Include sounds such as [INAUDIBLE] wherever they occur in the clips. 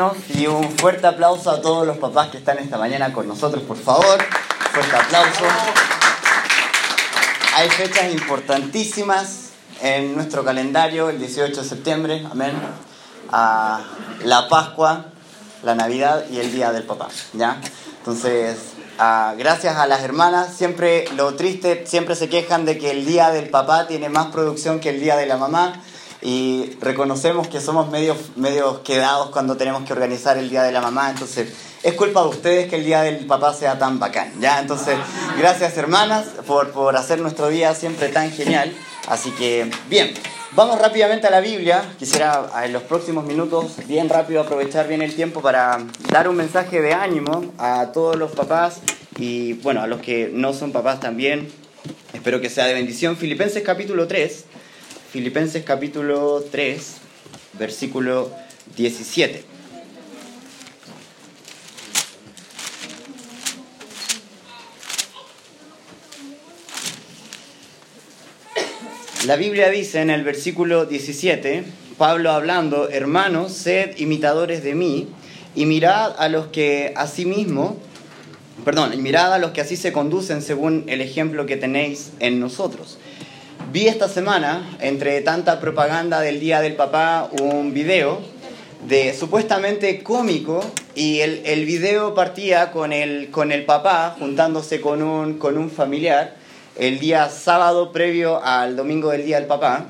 hermanos y un fuerte aplauso a todos los papás que están esta mañana con nosotros, por favor. Fuerte aplauso. Hay fechas importantísimas en nuestro calendario, el 18 de septiembre, amén. A la Pascua, la Navidad y el Día del Papá, ¿ya? Entonces, ah, gracias a las hermanas, siempre lo triste, siempre se quejan de que el Día del Papá tiene más producción que el Día de la Mamá y reconocemos que somos medios, medios quedados cuando tenemos que organizar el Día de la Mamá, entonces es culpa de ustedes que el Día del Papá sea tan bacán, ¿ya? Entonces, gracias hermanas por, por hacer nuestro día siempre tan genial. Así que, bien, vamos rápidamente a la Biblia. Quisiera en los próximos minutos, bien rápido, aprovechar bien el tiempo para dar un mensaje de ánimo a todos los papás y, bueno, a los que no son papás también. Espero que sea de bendición. Filipenses capítulo 3. Filipenses capítulo 3, versículo 17. La Biblia dice en el versículo 17, Pablo hablando, hermanos, sed imitadores de mí y mirad a los que asimismo, perdón, mirad a los que así se conducen según el ejemplo que tenéis en nosotros. Vi esta semana, entre tanta propaganda del Día del Papá, un video de supuestamente cómico y el, el video partía con el, con el papá juntándose con un, con un familiar el día sábado previo al domingo del Día del Papá.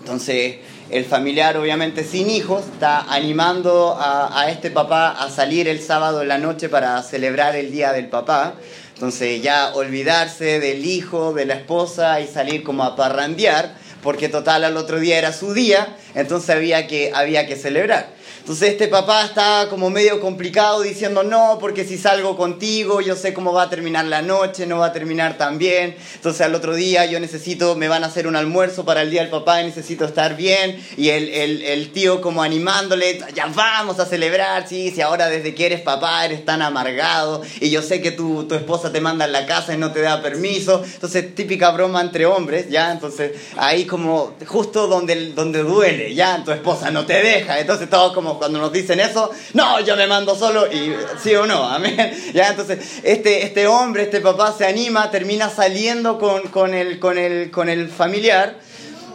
Entonces, el familiar, obviamente sin hijos, está animando a, este papá a salir el sábado en la noche para celebrar el Día del Papá. Entonces, ya olvidarse del hijo, de la esposa y salir como a parrandear, porque total al otro día era su día, entonces había que, había que celebrar. Entonces este papá está como medio complicado diciendo no, porque si salgo contigo yo sé cómo va a terminar la noche, no va a terminar tan bien. Entonces al otro día yo necesito, me van a hacer un almuerzo para el día del papá y necesito estar bien. Y el, el, tío como animándole, ya vamos a celebrar, sí, si ahora desde que eres papá eres tan amargado y yo sé que tu, tu esposa te manda en la casa y no te da permiso. Entonces típica broma entre hombres, ¿ya? Entonces ahí como justo donde, donde duele, ¿ya? Tu esposa no te deja. Entonces todo como cuando nos dicen eso, no, yo me mando solo y sí o no, amén. [LAUGHS] Ya, entonces, este, este hombre, este papá se anima, termina saliendo con, con, el, con, el, con el familiar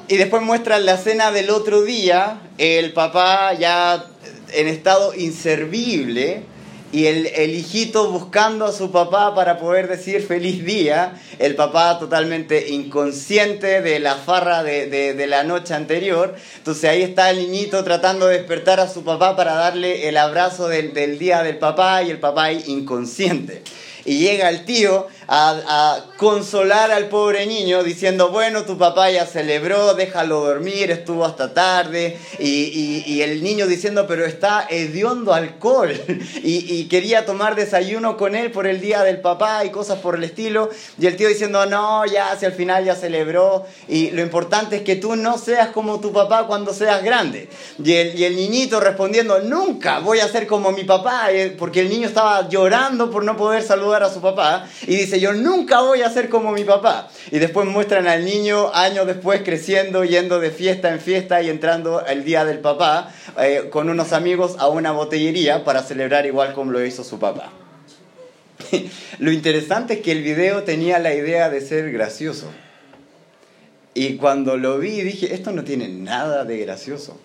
y después muestran la cena del otro día, el papá ya en estado inservible, y el, hijito buscando a su papá para poder decir feliz día, el papá totalmente inconsciente de la farra de, de, la noche anterior, entonces ahí está el niñito tratando de despertar a su papá para darle el abrazo del, del día del papá y el papá inconsciente. Y llega el tío a, consolar al pobre niño diciendo, bueno, tu papá ya celebró, déjalo dormir, estuvo hasta tarde. Y, y, el niño diciendo, pero está hediondo alcohol. [LAUGHS] Y, y, quería tomar desayuno con él por el día del papá y cosas por el estilo. Y el tío diciendo, no, ya, si al final ya celebró. Y lo importante es que tú no seas como tu papá cuando seas grande. Y el, y el niñito respondiendo, nunca voy a ser como mi papá. Porque el niño estaba llorando por no poder saludar a su papá y dice, yo nunca voy a ser como mi papá. Y después muestran al niño años después creciendo, yendo de fiesta en fiesta y entrando el día del papá eh, con unos amigos a una botellería para celebrar igual como lo hizo su papá. [LAUGHS] lo interesante es que el video tenía la idea de ser gracioso. Y cuando lo vi dije, esto no tiene nada de gracioso.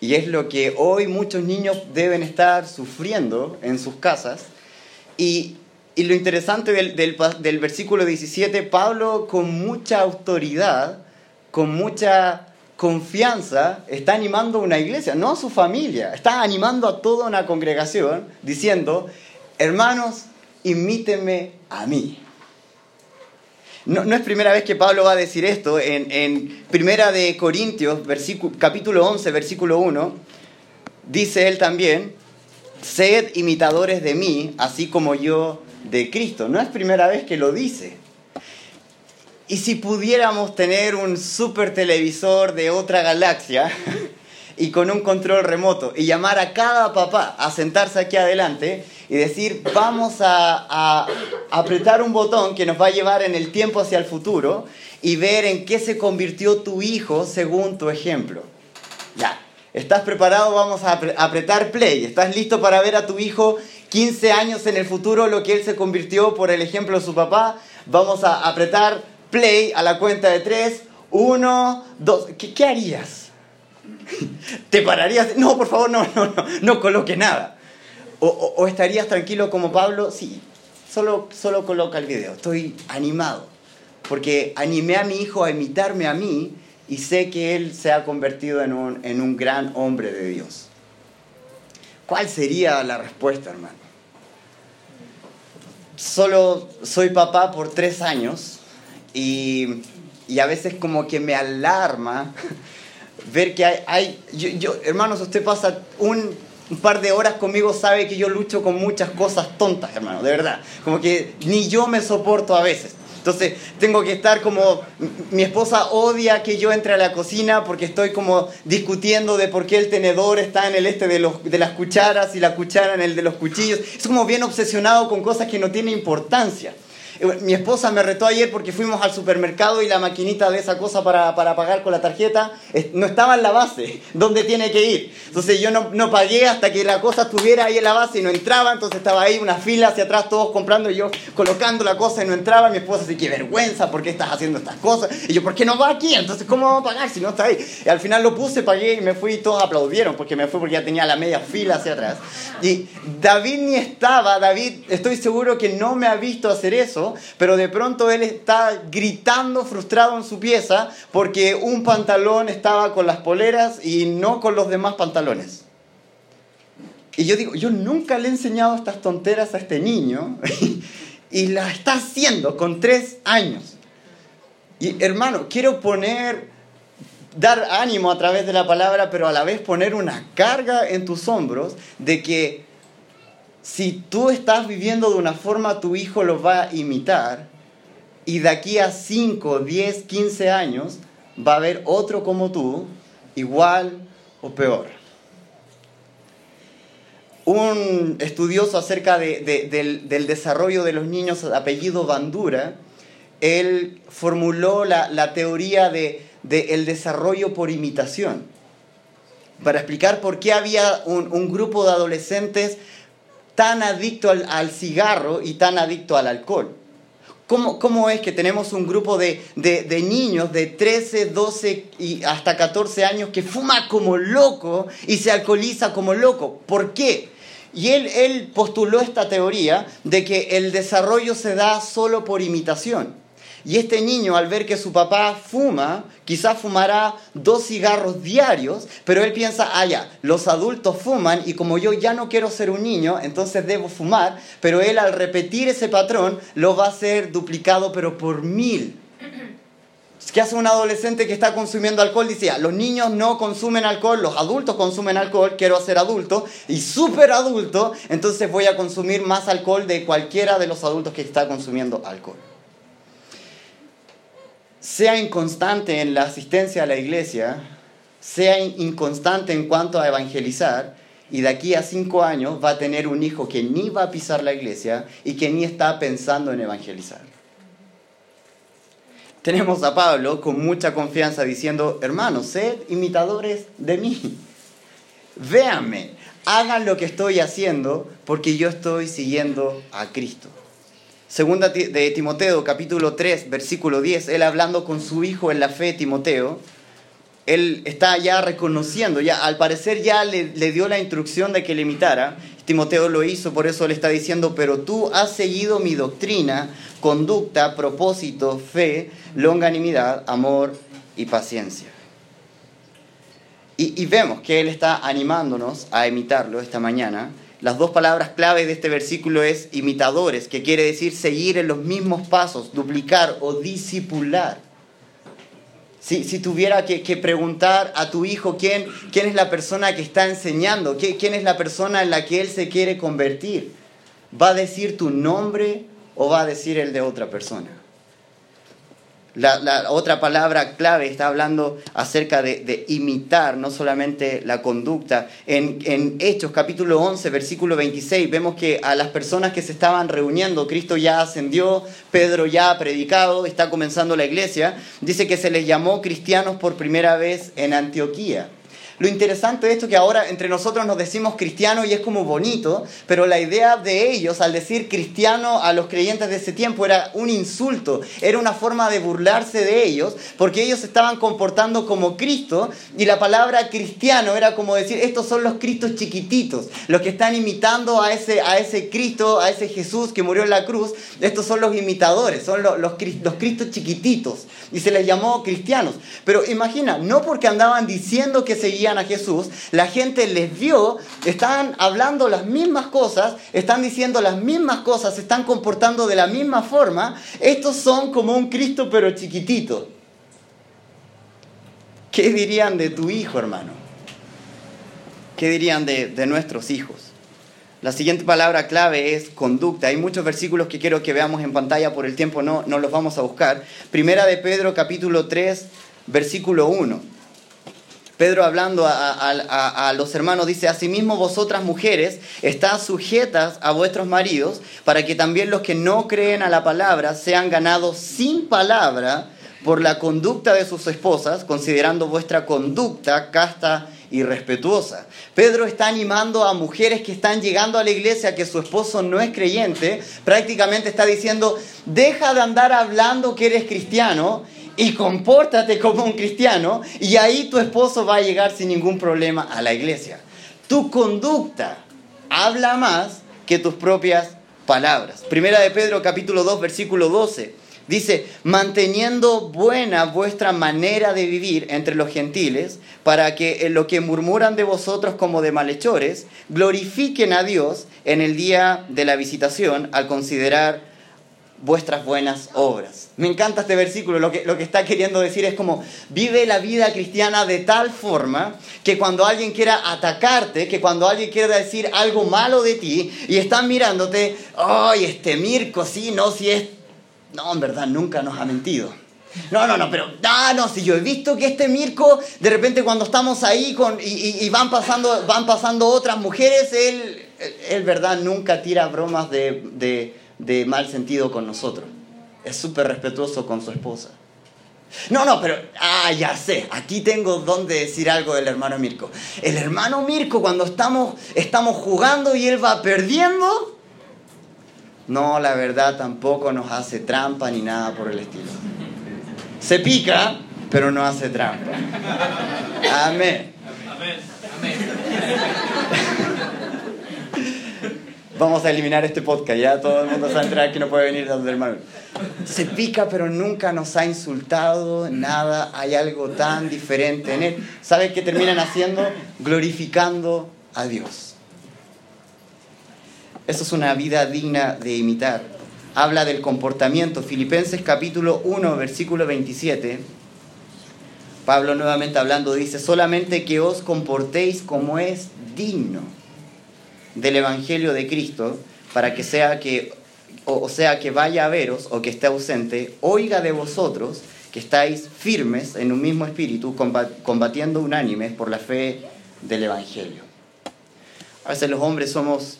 Y es lo que hoy muchos niños deben estar sufriendo en sus casas y, y lo interesante del, versículo 17, Pablo con mucha autoridad, con mucha confianza, está animando a una iglesia, no a su familia, está animando a toda una congregación diciendo, hermanos, imítenme a mí. No, no, es primera vez que Pablo va a decir esto. En, en Primera de Corintios, capítulo 11, versículo 1, dice él también, sed imitadores de mí, así como yo de Cristo. No es primera vez que lo dice. Y si pudiéramos tener un super televisor de otra galaxia [LAUGHS] y con un control remoto y llamar a cada papá a sentarse aquí adelante y decir, vamos a, a apretar un botón que nos va a llevar en el tiempo hacia el futuro y ver en qué se convirtió tu hijo según tu ejemplo. Ya, ¿Estás preparado? Vamos a apretar play. ¿Estás listo para ver a tu hijo 15 años en el futuro, lo que él se convirtió por el ejemplo de su papá? Vamos a apretar play a la cuenta de 3. 1, 2. ¿Qué, harías? [LAUGHS] ¿Te pararías? No, por favor, no, no, no, no coloque nada. O, o, estarías tranquilo como Pablo? Sí, solo, solo coloca el video. Estoy animado. Porque animé a mi hijo a imitarme a mí y sé que él se ha convertido en un, en un gran hombre de Dios. ¿Cuál sería la respuesta, hermano? Solo soy papá por tres años y, y a veces como que me alarma [LAUGHS] ver que hay, hay yo, hermanos, usted pasa un, un par de horas conmigo, sabe que yo lucho con muchas cosas tontas, hermano, de verdad. Como que ni yo me soporto a veces. Entonces tengo que estar como, mi esposa odia que yo entre a la cocina porque estoy como discutiendo de por qué el tenedor está en el este de, los, de las cucharas y la cuchara en el de los cuchillos. Es como bien obsesionado con cosas que no tienen importancia. Eh, mi esposa me retó ayer porque fuimos al supermercado y la maquinita de esa cosa para, para pagar con la tarjeta no estaba en la base, [LAUGHS] donde tiene que ir. Entonces yo no, no, pagué hasta que la cosa estuviera ahí en la base y no entraba, entonces estaba ahí una fila hacia atrás, todos comprando y yo colocando la cosa y no entraba. Mi esposa dice, qué vergüenza, ¿por qué estás haciendo estas cosas? Y yo, ¿por qué no va aquí? Entonces, ¿cómo vamos a pagar si no está ahí? Y al final lo puse, pagué y me fui y todos aplaudieron porque me fui porque ya tenía la media fila hacia atrás. Y David ni estaba, David, estoy seguro que no me ha visto hacer eso, pero de pronto él está gritando frustrado en su pieza porque un pantalón estaba con las poleras y no con los demás pantalones. Y yo digo, yo nunca le he enseñado estas tonteras a este niño [LAUGHS] y la está haciendo con tres años. Y hermano, quiero poner, dar ánimo a través de la palabra, pero a la vez poner una carga en tus hombros de que si tú estás viviendo de una forma, tu hijo lo va a imitar y de aquí a 5, 10, 15 años va a haber otro como tú, igual o peor. Un estudioso acerca del, desarrollo de los niños, apellido Bandura, él formuló la, teoría del de, desarrollo por imitación, para explicar por qué había un, un grupo de adolescentes tan adicto al, cigarro y tan adicto al alcohol. ¿Cómo, ¿Cómo, es que tenemos un grupo de, de, niños de 13, 12 y hasta 14 años que fuma como loco y se alcoholiza como loco? ¿Por qué? Y él, él postuló esta teoría de que el desarrollo se da solo por imitación. Y este niño, al ver que su papá fuma, quizás fumará dos cigarros diarios, pero él piensa, ah, ya, los adultos fuman y como yo ya no quiero ser un niño, entonces debo fumar, pero él al repetir ese patrón lo va a hacer duplicado, pero por mil. ¿Qué hace un adolescente que está consumiendo alcohol? Dice, los niños no consumen alcohol, los adultos consumen alcohol, quiero ser adulto y súper adulto, entonces voy a consumir más alcohol de cualquiera de los adultos que está consumiendo alcohol sea inconstante en la asistencia a la iglesia, sea inconstante en cuanto a evangelizar, y de aquí a cinco años va a tener un hijo que ni va a pisar la iglesia y que ni está pensando en evangelizar. Tenemos a Pablo con mucha confianza diciendo, hermanos, sed imitadores de mí. Véanme, hagan lo que estoy haciendo porque yo estoy siguiendo a Cristo. Segunda de Timoteo, capítulo 3, versículo 10, él hablando con su hijo en la fe, Timoteo, él está ya reconociendo, ya al parecer ya le, le, dio la instrucción de que le imitara. Timoteo lo hizo, por eso le está diciendo, pero tú has seguido mi doctrina, conducta, propósito, fe, longanimidad, amor y paciencia. Y, y vemos que él está animándonos a imitarlo esta mañana las dos palabras clave de este versículo es imitadores, que quiere decir seguir en los mismos pasos, duplicar o disipular. Si, si tuviera que, preguntar a tu hijo quién, quién es la persona que está enseñando, quién es la persona en la que él se quiere convertir, ¿va a decir tu nombre o va a decir el de otra persona? La, otra palabra clave está hablando acerca de, imitar, no solamente la conducta. En, en, Hechos capítulo 11, versículo 26, vemos que a las personas que se estaban reuniendo, Cristo ya ascendió, Pedro ya ha predicado, está comenzando la iglesia, dice que se les llamó cristianos por primera vez en Antioquía. Lo interesante de esto es que ahora entre nosotros nos decimos cristiano y es como bonito, pero la idea de ellos al decir cristiano a los creyentes de ese tiempo era un insulto, era una forma de burlarse de ellos, porque ellos estaban comportando como Cristo y la palabra cristiano era como decir, estos son los Cristos chiquititos, los que están imitando a ese, a ese Cristo, a ese Jesús que murió en la cruz, estos son los imitadores, son los, los, los Cristos chiquititos y se les llamó cristianos. Pero imagina, no porque andaban diciendo que seguían a Jesús, la gente les vio, están hablando las mismas cosas, están diciendo las mismas cosas, se están comportando de la misma forma. Estos son como un Cristo pero chiquitito. ¿Qué dirían de tu hijo, hermano? ¿Qué dirían de, nuestros hijos? La siguiente palabra clave es conducta. Hay muchos versículos que quiero que veamos en pantalla, por el tiempo no, no los vamos a buscar. Primera de Pedro capítulo 3, versículo 1. Pedro hablando a, los hermanos dice, asimismo vosotras mujeres estás sujetas a vuestros maridos para que también los que no creen a la palabra sean ganados sin palabra por la conducta de sus esposas, considerando vuestra conducta casta y respetuosa. Pedro está animando a mujeres que están llegando a la iglesia que su esposo no es creyente, prácticamente está diciendo, deja de andar hablando que eres cristiano y compórtate como un cristiano y ahí tu esposo va a llegar sin ningún problema a la iglesia. Tu conducta habla más que tus propias palabras. Primera de Pedro capítulo 2 versículo 12 dice, manteniendo buena vuestra manera de vivir entre los gentiles, para que en lo que murmuran de vosotros como de malhechores, glorifiquen a Dios en el día de la visitación al considerar vuestras buenas obras. Me encanta este versículo, lo que, lo que está queriendo decir es como, vive la vida cristiana de tal forma que cuando alguien quiera atacarte, que cuando alguien quiera decir algo malo de ti y están mirándote, ay, este Mirko, sí, no, si es... No, en verdad, nunca nos ha mentido. No, no, no, pero, ah, no, si yo he visto que este Mirko, de repente cuando estamos ahí con, y, van, pasando, van pasando otras mujeres, él, él, verdad, nunca tira bromas de de mal sentido con nosotros. Es súper respetuoso con su esposa. No, no, pero, ah, ya sé, aquí tengo donde decir algo del hermano Mirko. El hermano Mirko, cuando estamos, estamos jugando y él va perdiendo, no, la verdad tampoco nos hace trampa ni nada por el estilo. Se pica, pero no hace trampa. Amén. Amén. Amén. Vamos a eliminar este podcast, ya todo el mundo sabe entrar que no puede venir donde hermano. Se pica, pero nunca nos ha insultado, nada, hay algo tan diferente en él. ¿Sabes qué terminan haciendo? Glorificando a Dios. Eso es una vida digna de imitar. Habla del comportamiento. Filipenses capítulo 1, versículo 27. Pablo nuevamente hablando dice, solamente que os comportéis como es digno del Evangelio de Cristo para que sea que, o sea, que vaya a veros o que esté ausente, oiga de vosotros que estáis firmes en un mismo espíritu, combatiendo unánimes por la fe del Evangelio. A veces los hombres somos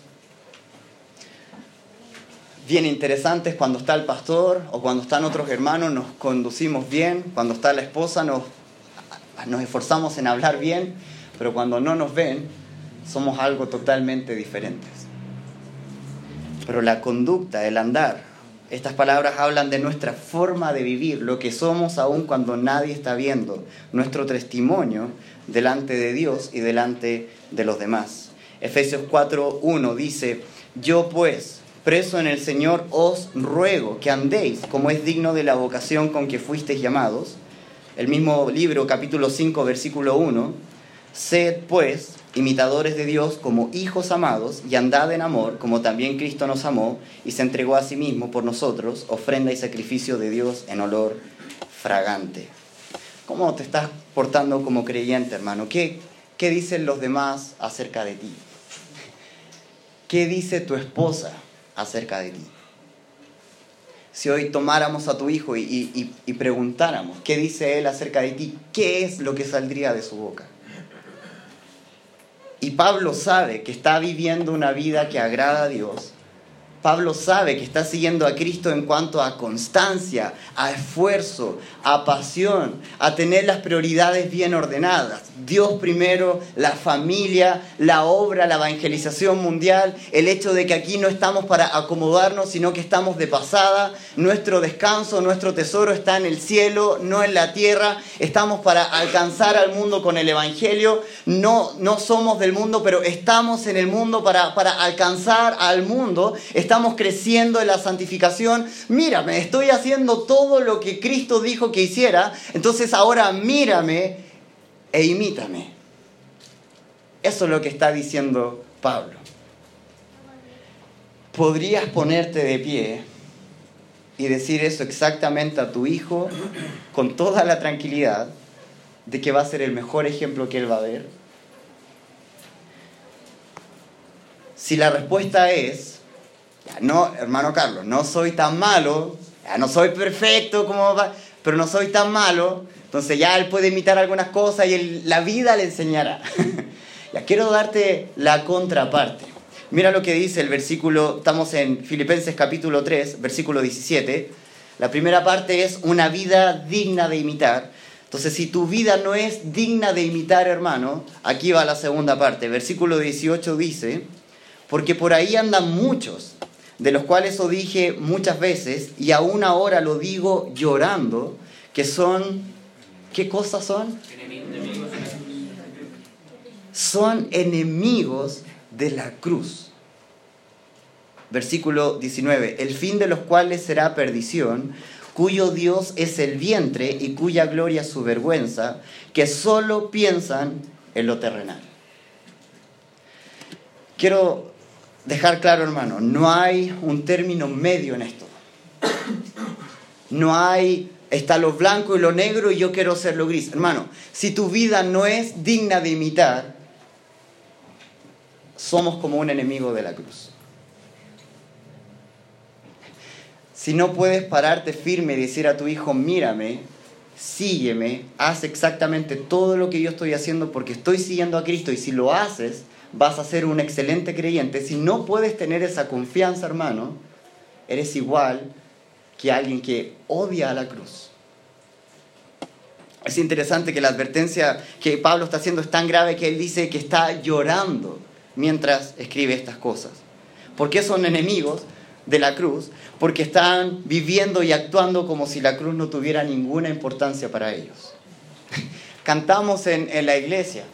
bien interesantes cuando está el pastor o cuando están otros hermanos, nos conducimos bien, cuando está la esposa nos, nos esforzamos en hablar bien, pero cuando no nos ven, somos algo totalmente diferentes. Pero la conducta, el andar, estas palabras hablan de nuestra forma de vivir, lo que somos aún cuando nadie está viendo, nuestro testimonio delante de Dios y delante de los demás. Efesios 4.1 dice, yo pues, preso en el Señor, os ruego que andéis como es digno de la vocación con que fuisteis llamados. El mismo libro, capítulo 5, versículo 1, sed pues imitadores de Dios como hijos amados, y andad en amor, como también Cristo nos amó y se entregó a sí mismo por nosotros, ofrenda y sacrificio de Dios en olor fragante. ¿Cómo te estás portando como creyente, hermano? ¿Qué, qué dicen los demás acerca de ti? ¿Qué dice tu esposa acerca de ti? Si hoy tomáramos a tu hijo y, y preguntáramos qué dice él acerca de ti, ¿qué es lo que saldría de su boca? Y Pablo sabe que está viviendo una vida que agrada a Dios. Pablo sabe que está siguiendo a Cristo en cuanto a constancia, a esfuerzo, a pasión, a tener las prioridades bien ordenadas. Dios primero, la familia, la obra, la evangelización mundial, el hecho de que aquí no estamos para acomodarnos, sino que estamos de pasada. Nuestro descanso, nuestro tesoro está en el cielo, no en la tierra. Estamos para alcanzar al mundo con el Evangelio. No, no somos del mundo, pero estamos en el mundo para, para alcanzar al mundo. Estamos creciendo en la santificación, mírame, estoy haciendo todo lo que Cristo dijo que hiciera, entonces ahora mírame e imítame. Eso es lo que está diciendo Pablo. Podrías ponerte de pie y decir eso exactamente a tu hijo con toda la tranquilidad de que va a ser el mejor ejemplo que él va a ver? Si la respuesta es, no, hermano Carlos, no soy tan malo, no soy perfecto como pero no soy tan malo, entonces ya él puede imitar algunas cosas y la vida le enseñará. [LAUGHS] quiero darte la contraparte. Mira lo que dice el versículo, estamos en Filipenses capítulo 3, versículo 17. La primera parte es una vida digna de imitar. Entonces, si tu vida no es digna de imitar, hermano, aquí va la segunda parte. Versículo 18 dice, porque por ahí andan muchos de los cuales os dije muchas veces y aún ahora lo digo llorando, que son, ¿qué cosas son? Son enemigos de la cruz. Versículo 19, el fin de los cuales será perdición, cuyo Dios es el vientre y cuya gloria su vergüenza, que solo piensan en lo terrenal. Quiero dejar claro, hermano, no hay un término medio en esto. No hay, está lo blanco y lo negro y yo quiero ser lo gris. Hermano, si tu vida no es digna de imitar, somos como un enemigo de la cruz. Si no puedes pararte firme y decir a tu hijo, mírame, sígueme, haz exactamente todo lo que yo estoy haciendo porque estoy siguiendo a Cristo y si lo haces, vas a ser un excelente creyente. Si no puedes tener esa confianza, hermano, eres igual que alguien que odia a la cruz. Es interesante que la advertencia que Pablo está haciendo es tan grave que él dice que está llorando mientras escribe estas cosas. ¿Por qué son enemigos de la cruz? Porque están viviendo y actuando como si la cruz no tuviera ninguna importancia para ellos. [LAUGHS] Cantamos en, en la iglesia,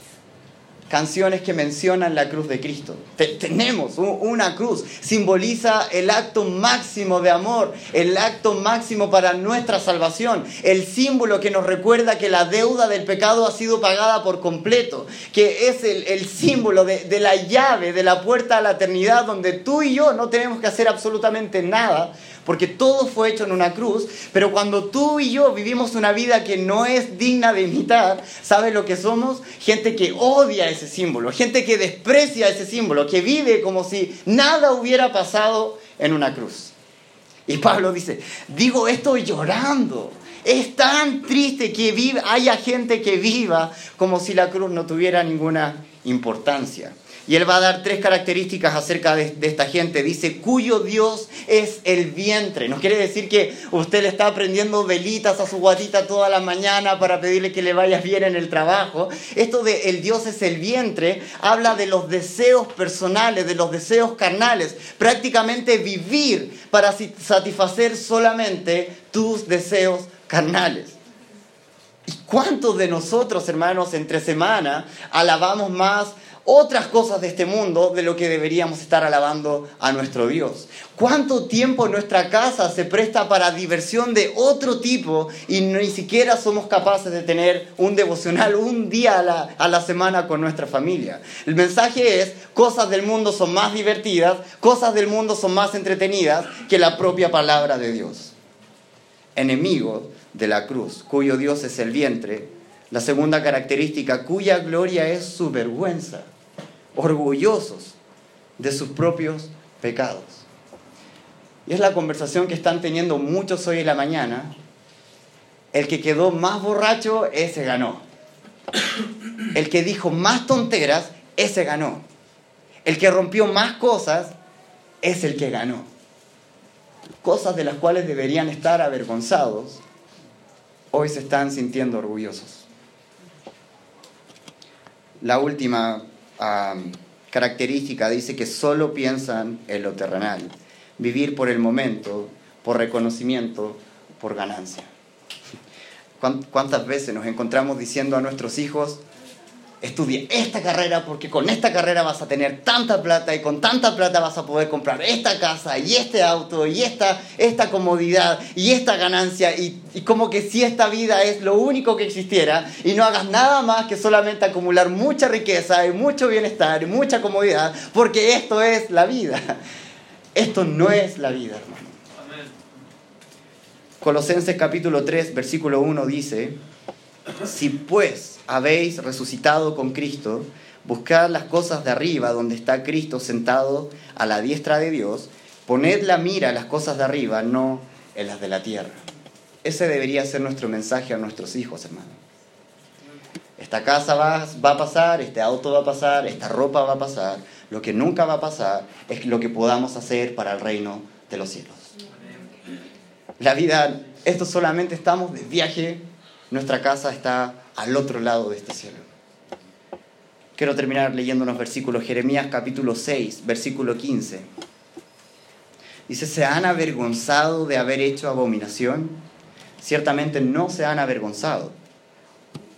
canciones que mencionan la cruz de Cristo. tenemos una cruz, simboliza el acto máximo de amor, el acto máximo para nuestra salvación, el símbolo que nos recuerda que la deuda del pecado ha sido pagada por completo, que es el, símbolo de, de la llave, de la puerta a la eternidad, donde tú y yo no tenemos que hacer absolutamente nada, porque todo fue hecho en una cruz, pero cuando tú y yo vivimos una vida que no es digna de imitar, ¿sabes lo que somos? Gente que odia ese símbolo, gente que desprecia ese símbolo, que vive como si nada hubiera pasado en una cruz. Y Pablo dice, digo esto llorando. Es tan triste que haya gente que viva como si la cruz no tuviera ninguna importancia. Y él va a dar tres características acerca de, esta gente. Dice, cuyo Dios es el vientre. No quiere decir que usted le está prendiendo velitas a su guatita toda la mañana para pedirle que le vaya bien en el trabajo. Esto de el Dios es el vientre habla de los deseos personales, de los deseos carnales. Prácticamente vivir para satisfacer solamente tus deseos carnales. ¿Y cuántos de nosotros, hermanos, entre semana alabamos más otras cosas de este mundo de lo que deberíamos estar alabando a nuestro Dios. ¿Cuánto tiempo nuestra casa se presta para diversión de otro tipo y ni siquiera somos capaces de tener un devocional un día a la, a la semana con nuestra familia? El mensaje es, cosas del mundo son más divertidas, cosas del mundo son más entretenidas que la propia palabra de Dios. Enemigo de la cruz, cuyo Dios es el vientre, la segunda característica, cuya gloria es su vergüenza orgullosos de sus propios pecados. Y es la conversación que están teniendo muchos hoy en la mañana. El que quedó más borracho, ese ganó. El que dijo más tonteras, ese ganó. El que rompió más cosas, es el que ganó. cosas de las cuales deberían estar avergonzados, hoy se están sintiendo orgullosos. La última característica dice que solo piensan en lo terrenal, vivir por el momento, por reconocimiento, por ganancia. [LAUGHS] ¿Cuántas veces nos encontramos diciendo a nuestros hijos, estudia esta carrera porque con esta carrera vas a tener tanta plata y con tanta plata vas a poder comprar esta casa y este auto y esta, esta comodidad y esta ganancia y, y, como que si esta vida es lo único que existiera y no hagas nada más que solamente acumular mucha riqueza y mucho bienestar y mucha comodidad porque esto es la vida. Esto no es la vida, hermano. Colosenses capítulo 3, versículo 1 dice, si pues habéis resucitado con Cristo, buscad las cosas de arriba donde está Cristo sentado a la diestra de Dios, poned la mira en las cosas de arriba, no en las de la tierra. Ese debería ser nuestro mensaje a nuestros hijos, hermano. Esta casa va, va a pasar, este auto va a pasar, esta ropa va a pasar. Lo que nunca va a pasar es lo que podamos hacer para el reino de los cielos. La vida, esto solamente estamos de viaje, nuestra casa está al otro lado de este cielo. Quiero terminar leyendo unos versículos. Jeremías capítulo 6, versículo 15. Dice, ¿se han avergonzado de haber hecho abominación? Ciertamente no se han avergonzado,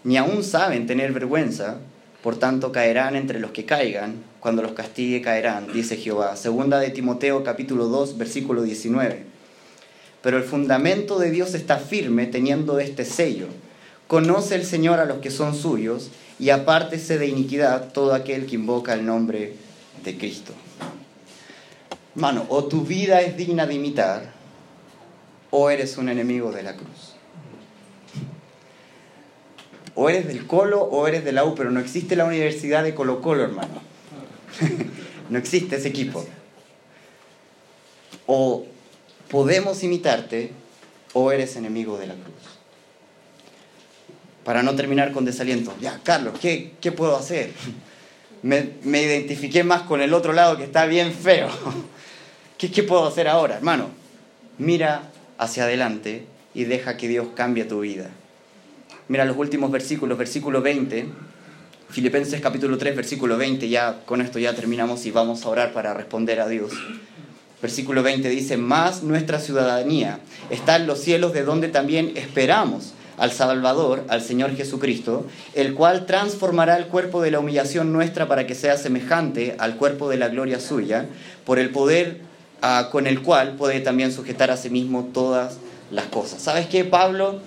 ni aún saben tener vergüenza, por tanto caerán entre los que caigan, cuando los castigue caerán, dice Jehová. Segunda de Timoteo capítulo 2, versículo 19. Pero el fundamento de Dios está firme teniendo este sello Conoce el Señor a los que son suyos y apártese de iniquidad todo aquel que invoca el nombre de Cristo. Mano, o tu vida es digna de imitar o eres un enemigo de la cruz. O eres del Colo o eres del AU, pero no existe la Universidad de Colo Colo, hermano. [LAUGHS] no existe ese equipo. O podemos imitarte o eres enemigo de la cruz para no terminar con desaliento. Ya, Carlos, ¿qué, qué puedo hacer? Me, me, identifiqué más con el otro lado que está bien feo. [LAUGHS] ¿Qué, ¿Qué puedo hacer ahora, hermano? Mira hacia adelante y deja que Dios cambie tu vida. Mira los últimos versículos, versículo 20, Filipenses capítulo 3, versículo 20, ya con esto ya terminamos y vamos a orar para responder a Dios. Versículo 20 dice, más nuestra ciudadanía está en los cielos de donde también esperamos al Salvador, al Señor Jesucristo, el cual transformará el cuerpo de la humillación nuestra para que sea semejante al cuerpo de la gloria suya, por el poder ah, con el cual puede también sujetar a sí mismo todas las cosas. ¿Sabes qué, Pablo?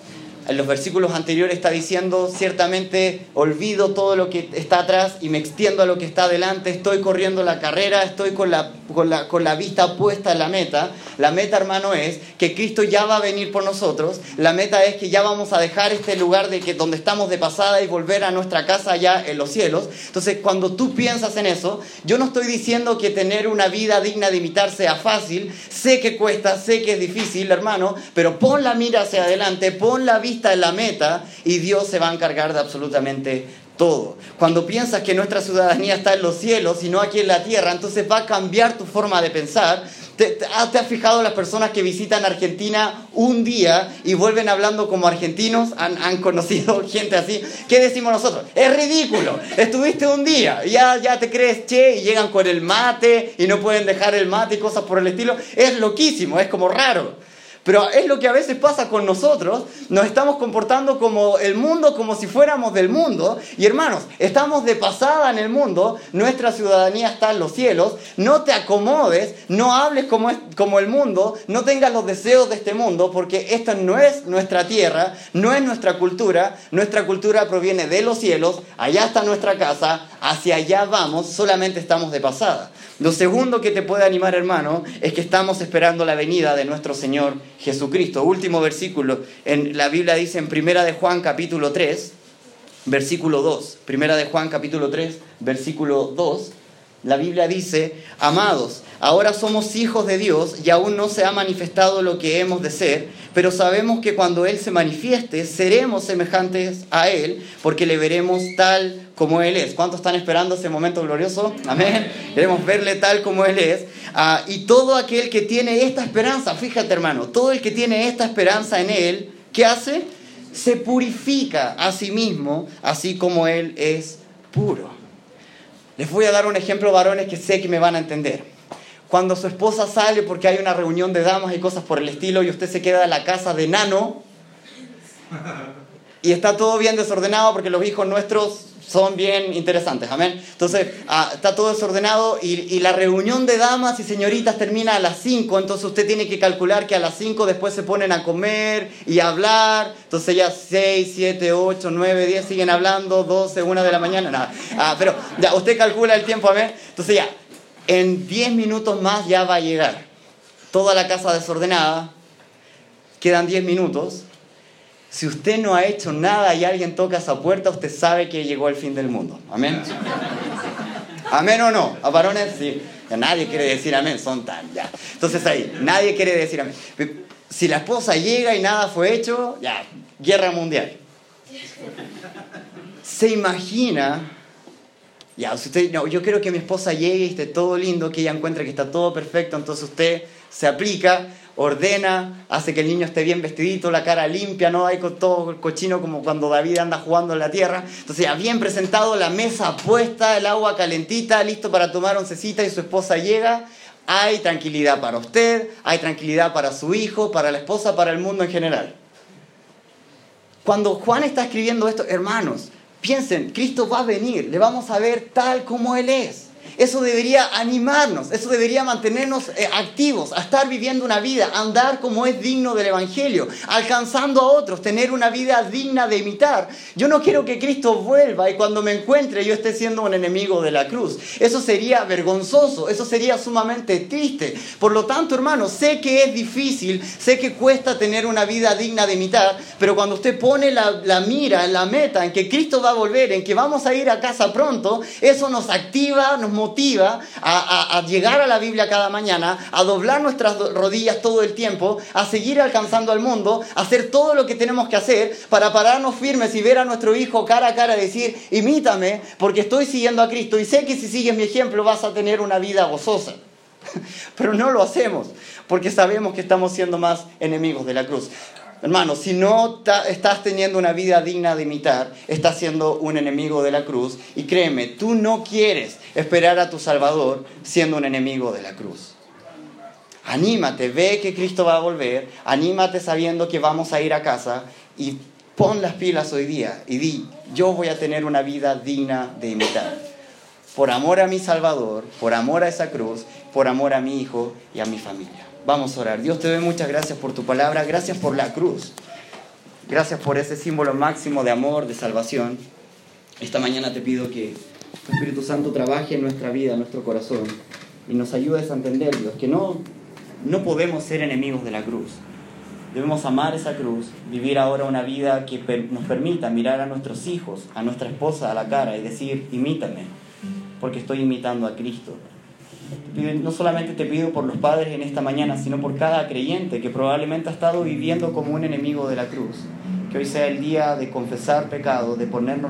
En los versículos anteriores está diciendo, ciertamente olvido todo lo que está atrás y me extiendo a lo que está adelante, estoy corriendo la carrera, estoy con la, con la, con la vista puesta en la meta. La meta, hermano, es que Cristo ya va a venir por nosotros. La meta es que ya vamos a dejar este lugar de que, donde estamos de pasada y volver a nuestra casa allá en los cielos. Entonces, cuando tú piensas en eso, yo no estoy diciendo que tener una vida digna de imitar sea fácil. Sé que cuesta, sé que es difícil, hermano, pero pon la mira hacia adelante, pon la vista en la meta y Dios se va a encargar de absolutamente todo. Cuando piensas que nuestra ciudadanía está en los cielos y no aquí en la tierra, entonces va a cambiar tu forma de pensar. ¿Te, has fijado las personas que visitan Argentina un día y vuelven hablando como argentinos? ¿Han, ¿Han, conocido [LAUGHS] gente así? ¿Qué decimos nosotros? Es ridículo. Estuviste un día, ya, ya te crees che y llegan con el mate y no pueden dejar el mate y cosas por el estilo. Es loquísimo, es como raro. Pero es lo que a veces pasa con nosotros. Nos estamos comportando como el mundo, como si fuéramos del mundo. Y hermanos, estamos de pasada en el mundo. Nuestra ciudadanía está en los cielos. No te acomodes, no hables como, como el mundo, no tengas los deseos de este mundo, porque esta no es nuestra tierra, no es nuestra cultura. Nuestra cultura proviene de los cielos. Allá está nuestra casa, hacia allá vamos, solamente estamos de pasada. Lo segundo que te puede animar, hermano, es que estamos esperando la venida de nuestro Señor Jesucristo. Último versículo, en la Biblia dice en Primera de Juan capítulo 3, versículo 2. Primera de Juan capítulo 3, versículo 2. La Biblia dice, amados, ahora somos hijos de Dios y aún no se ha manifestado lo que hemos de ser, pero sabemos que cuando Él se manifieste, seremos semejantes a Él, porque le veremos tal como Él es. ¿Cuántos están esperando ese momento glorioso? Amén. Queremos verle tal como Él es. Ah, y todo aquel que tiene esta esperanza, fíjate hermano, todo el que tiene esta esperanza en Él, ¿qué hace? Se purifica a sí mismo, así como Él es puro. Les voy a dar un ejemplo, varones, que sé que me van a entender. Cuando su esposa sale porque hay una reunión de damas y cosas por el estilo y usted se queda en la casa de nano y está todo bien desordenado porque los hijos nuestros son bien interesantes, amén. Entonces, ah, está todo desordenado y, la reunión de damas y señoritas termina a las 5, entonces usted tiene que calcular que a las 5 después se ponen a comer y a hablar, entonces ya 6, 7, 8, 9, 10 siguen hablando, 12, 1 de la mañana, nada. Ah, pero ya, usted calcula el tiempo, amén. Entonces ya, en 10 minutos más ya va a llegar toda la casa desordenada, quedan 10 minutos si usted no ha hecho nada y alguien toca esa puerta, usted sabe que llegó el fin del mundo. Amén. Amén o no. A varones, sí. nadie quiere decir amén, son tan ya. Entonces ahí, nadie quiere decir amén. Si la esposa llega y nada fue hecho, ya, guerra mundial. Se imagina, ya, usted, no, yo quiero que mi esposa llegue y esté todo lindo, que ella encuentre que está todo perfecto, entonces usted se aplica, ordena, hace que el niño esté bien vestidito, la cara limpia, no hay todo el cochino como cuando David anda jugando en la tierra. Entonces ya bien presentado, la mesa puesta, el agua calentita, listo para tomar oncecita y su esposa llega. Hay tranquilidad para usted, hay tranquilidad para su hijo, para la esposa, para el mundo en general. Cuando Juan está escribiendo esto, hermanos, piensen, Cristo va a venir, le vamos a ver tal como Él es. Eso debería animarnos, eso debería mantenernos eh, activos, a estar viviendo una vida, andar como es digno del Evangelio, alcanzando a otros, tener una vida digna de imitar. Yo no quiero que Cristo vuelva y cuando me encuentre yo esté siendo un enemigo de la cruz. Eso sería vergonzoso, eso sería sumamente triste. Por lo tanto, hermano, sé que es difícil, sé que cuesta tener una vida digna de imitar, pero cuando usted pone la, la mira la meta, en que Cristo va a volver, en que vamos a ir a casa pronto, eso nos activa, nos motiva motiva a, llegar a la Biblia cada mañana, a doblar nuestras rodillas todo el tiempo, a seguir alcanzando al mundo, a hacer todo lo que tenemos que hacer para pararnos firmes y ver a nuestro hijo cara a cara y decir, imítame, porque estoy siguiendo a Cristo y sé que si sigues mi ejemplo vas a tener una vida gozosa. [LAUGHS] Pero no lo hacemos porque sabemos que estamos siendo más enemigos de la cruz. Hermano, si no estás teniendo una vida digna de imitar, estás siendo un enemigo de la cruz. Y créeme, tú no quieres esperar a tu Salvador siendo un enemigo de la cruz. Anímate, ve que Cristo va a volver, anímate sabiendo que vamos a ir a casa y pon las pilas hoy día y di, yo voy a tener una vida digna de imitar. Por amor a mi Salvador, por amor a esa cruz, por amor a mi hijo y a mi familia. Vamos a orar. Dios te doy muchas gracias por tu palabra, gracias por la cruz. Gracias por ese símbolo máximo de amor, de salvación. Esta mañana te pido que tu Espíritu Santo trabaje en nuestra vida, en nuestro corazón, y nos ayudes a entender, Dios, que no, no podemos ser enemigos de la cruz. Debemos amar esa cruz, vivir ahora una vida que nos permita mirar a nuestros hijos, a nuestra esposa a la cara y decir, imítame, porque estoy imitando a Cristo no solamente te pido por los padres en esta mañana, sino por cada creyente que probablemente ha estado viviendo como un enemigo de la cruz. Que hoy sea el día de confesar pecado, de ponernos